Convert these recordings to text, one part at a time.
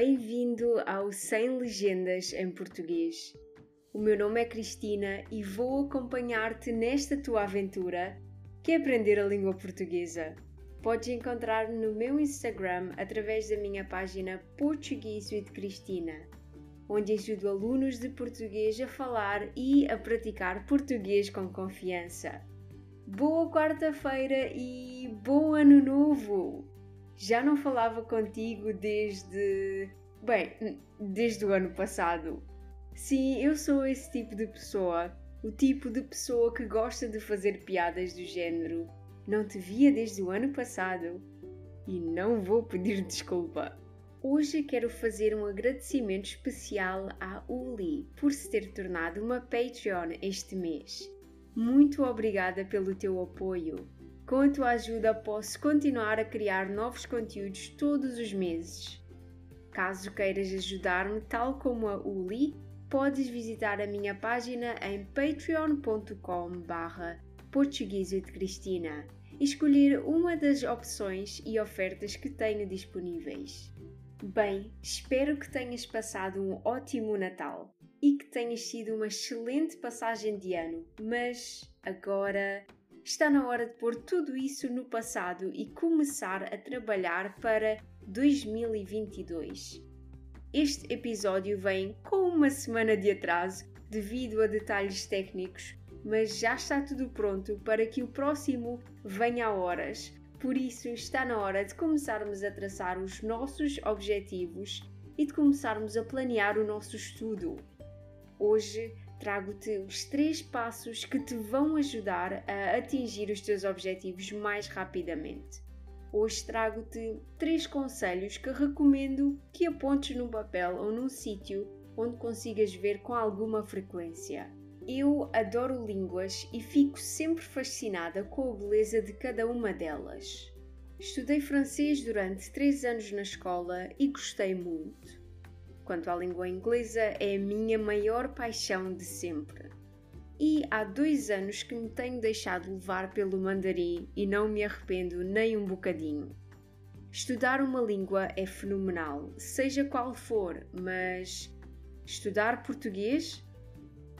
Bem-vindo ao Sem Legendas em Português. O meu nome é Cristina e vou acompanhar-te nesta tua aventura que é aprender a língua portuguesa. Podes encontrar-me no meu Instagram através da minha página Português with Cristina, onde ajudo alunos de português a falar e a praticar português com confiança. Boa quarta-feira e bom ano novo! Já não falava contigo desde. Bem, desde o ano passado. Sim, eu sou esse tipo de pessoa. O tipo de pessoa que gosta de fazer piadas do género. Não te via desde o ano passado. E não vou pedir desculpa. Hoje quero fazer um agradecimento especial à Uli por se ter tornado uma Patreon este mês. Muito obrigada pelo teu apoio. Com a tua ajuda, posso continuar a criar novos conteúdos todos os meses. Caso queiras ajudar-me, tal como a Uli, podes visitar a minha página em patreon.com/barra Cristina e escolher uma das opções e ofertas que tenho disponíveis. Bem, espero que tenhas passado um ótimo Natal e que tenhas sido uma excelente passagem de ano, mas agora Está na hora de pôr tudo isso no passado e começar a trabalhar para 2022. Este episódio vem com uma semana de atraso devido a detalhes técnicos, mas já está tudo pronto para que o próximo venha a horas. Por isso, está na hora de começarmos a traçar os nossos objetivos e de começarmos a planear o nosso estudo. Hoje trago-te os três passos que te vão ajudar a atingir os teus objetivos mais rapidamente. Hoje trago-te três conselhos que recomendo que apontes num papel ou num sítio onde consigas ver com alguma frequência. Eu adoro línguas e fico sempre fascinada com a beleza de cada uma delas. Estudei francês durante três anos na escola e gostei muito. Quanto à língua inglesa, é a minha maior paixão de sempre. E há dois anos que me tenho deixado levar pelo mandarim e não me arrependo nem um bocadinho. Estudar uma língua é fenomenal, seja qual for, mas estudar português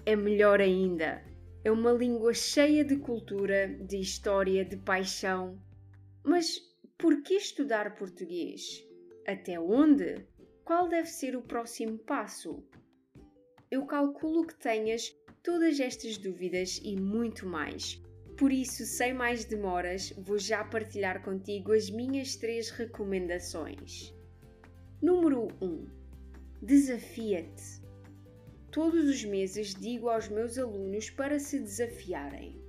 é melhor ainda. É uma língua cheia de cultura, de história, de paixão. Mas por que estudar português? Até onde? Qual deve ser o próximo passo? Eu calculo que tenhas todas estas dúvidas e muito mais. Por isso, sem mais demoras, vou já partilhar contigo as minhas três recomendações. Número 1. Desafia-te. Todos os meses digo aos meus alunos para se desafiarem.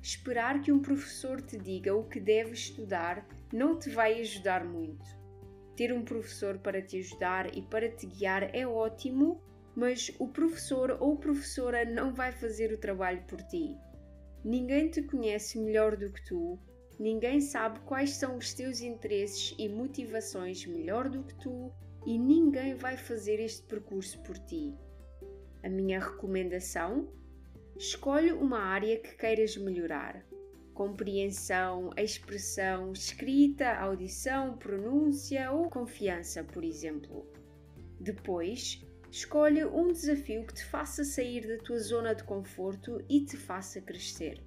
Esperar que um professor te diga o que deves estudar não te vai ajudar muito. Ter um professor para te ajudar e para te guiar é ótimo, mas o professor ou professora não vai fazer o trabalho por ti. Ninguém te conhece melhor do que tu, ninguém sabe quais são os teus interesses e motivações melhor do que tu e ninguém vai fazer este percurso por ti. A minha recomendação? Escolhe uma área que queiras melhorar compreensão, expressão, escrita, audição, pronúncia ou confiança, por exemplo. Depois, escolhe um desafio que te faça sair da tua zona de conforto e te faça crescer.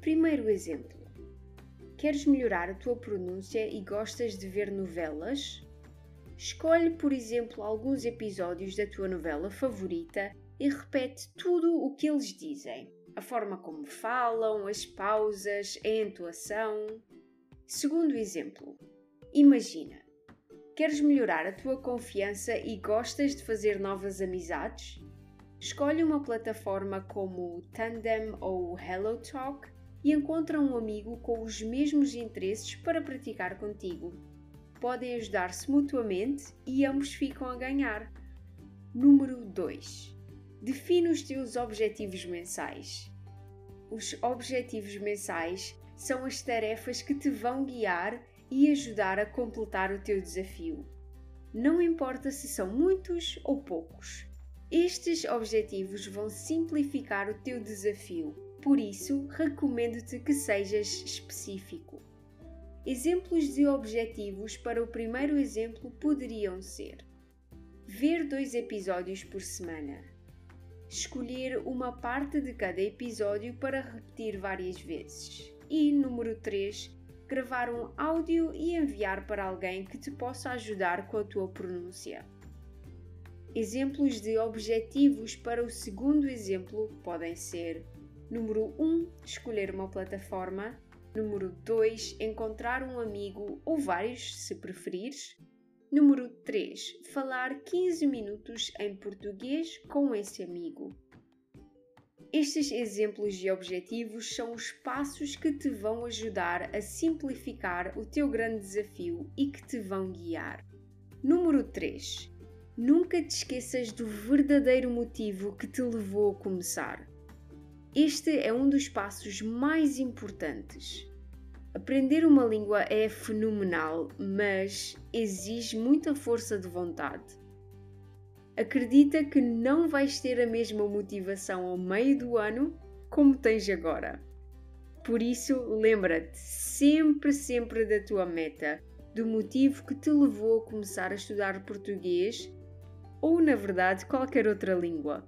Primeiro exemplo: Queres melhorar a tua pronúncia e gostas de ver novelas? Escolhe, por exemplo, alguns episódios da tua novela favorita e repete tudo o que eles dizem a forma como falam, as pausas, a entoação. Segundo exemplo, imagina, queres melhorar a tua confiança e gostas de fazer novas amizades? Escolhe uma plataforma como o Tandem ou o HelloTalk e encontra um amigo com os mesmos interesses para praticar contigo. Podem ajudar-se mutuamente e ambos ficam a ganhar. Número 2 Define os teus objetivos mensais. Os objetivos mensais são as tarefas que te vão guiar e ajudar a completar o teu desafio. Não importa se são muitos ou poucos. Estes objetivos vão simplificar o teu desafio, por isso recomendo-te que sejas específico. Exemplos de objetivos para o primeiro exemplo poderiam ser: ver dois episódios por semana. Escolher uma parte de cada episódio para repetir várias vezes. E número 3, gravar um áudio e enviar para alguém que te possa ajudar com a tua pronúncia. Exemplos de objetivos para o segundo exemplo podem ser: número 1, escolher uma plataforma, número 2, encontrar um amigo ou vários, se preferires. Número 3, falar 15 minutos em português com esse amigo. Estes exemplos de objetivos são os passos que te vão ajudar a simplificar o teu grande desafio e que te vão guiar. Número 3. Nunca te esqueças do verdadeiro motivo que te levou a começar. Este é um dos passos mais importantes. Aprender uma língua é fenomenal, mas exige muita força de vontade acredita que não vais ter a mesma motivação ao meio do ano como tens agora. Por isso, lembra-te sempre, sempre da tua meta, do motivo que te levou a começar a estudar português ou, na verdade, qualquer outra língua.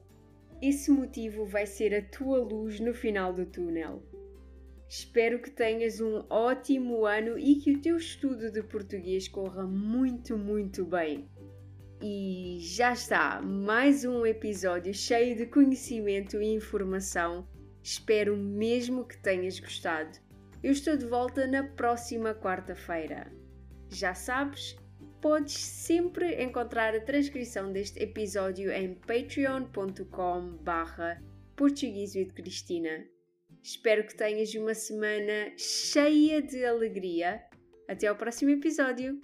Esse motivo vai ser a tua luz no final do túnel. Espero que tenhas um ótimo ano e que o teu estudo de português corra muito, muito bem. E já está, mais um episódio cheio de conhecimento e informação. Espero mesmo que tenhas gostado. Eu estou de volta na próxima quarta-feira. Já sabes, podes sempre encontrar a transcrição deste episódio em patreon.com barra Cristina. Espero que tenhas uma semana cheia de alegria. Até ao próximo episódio!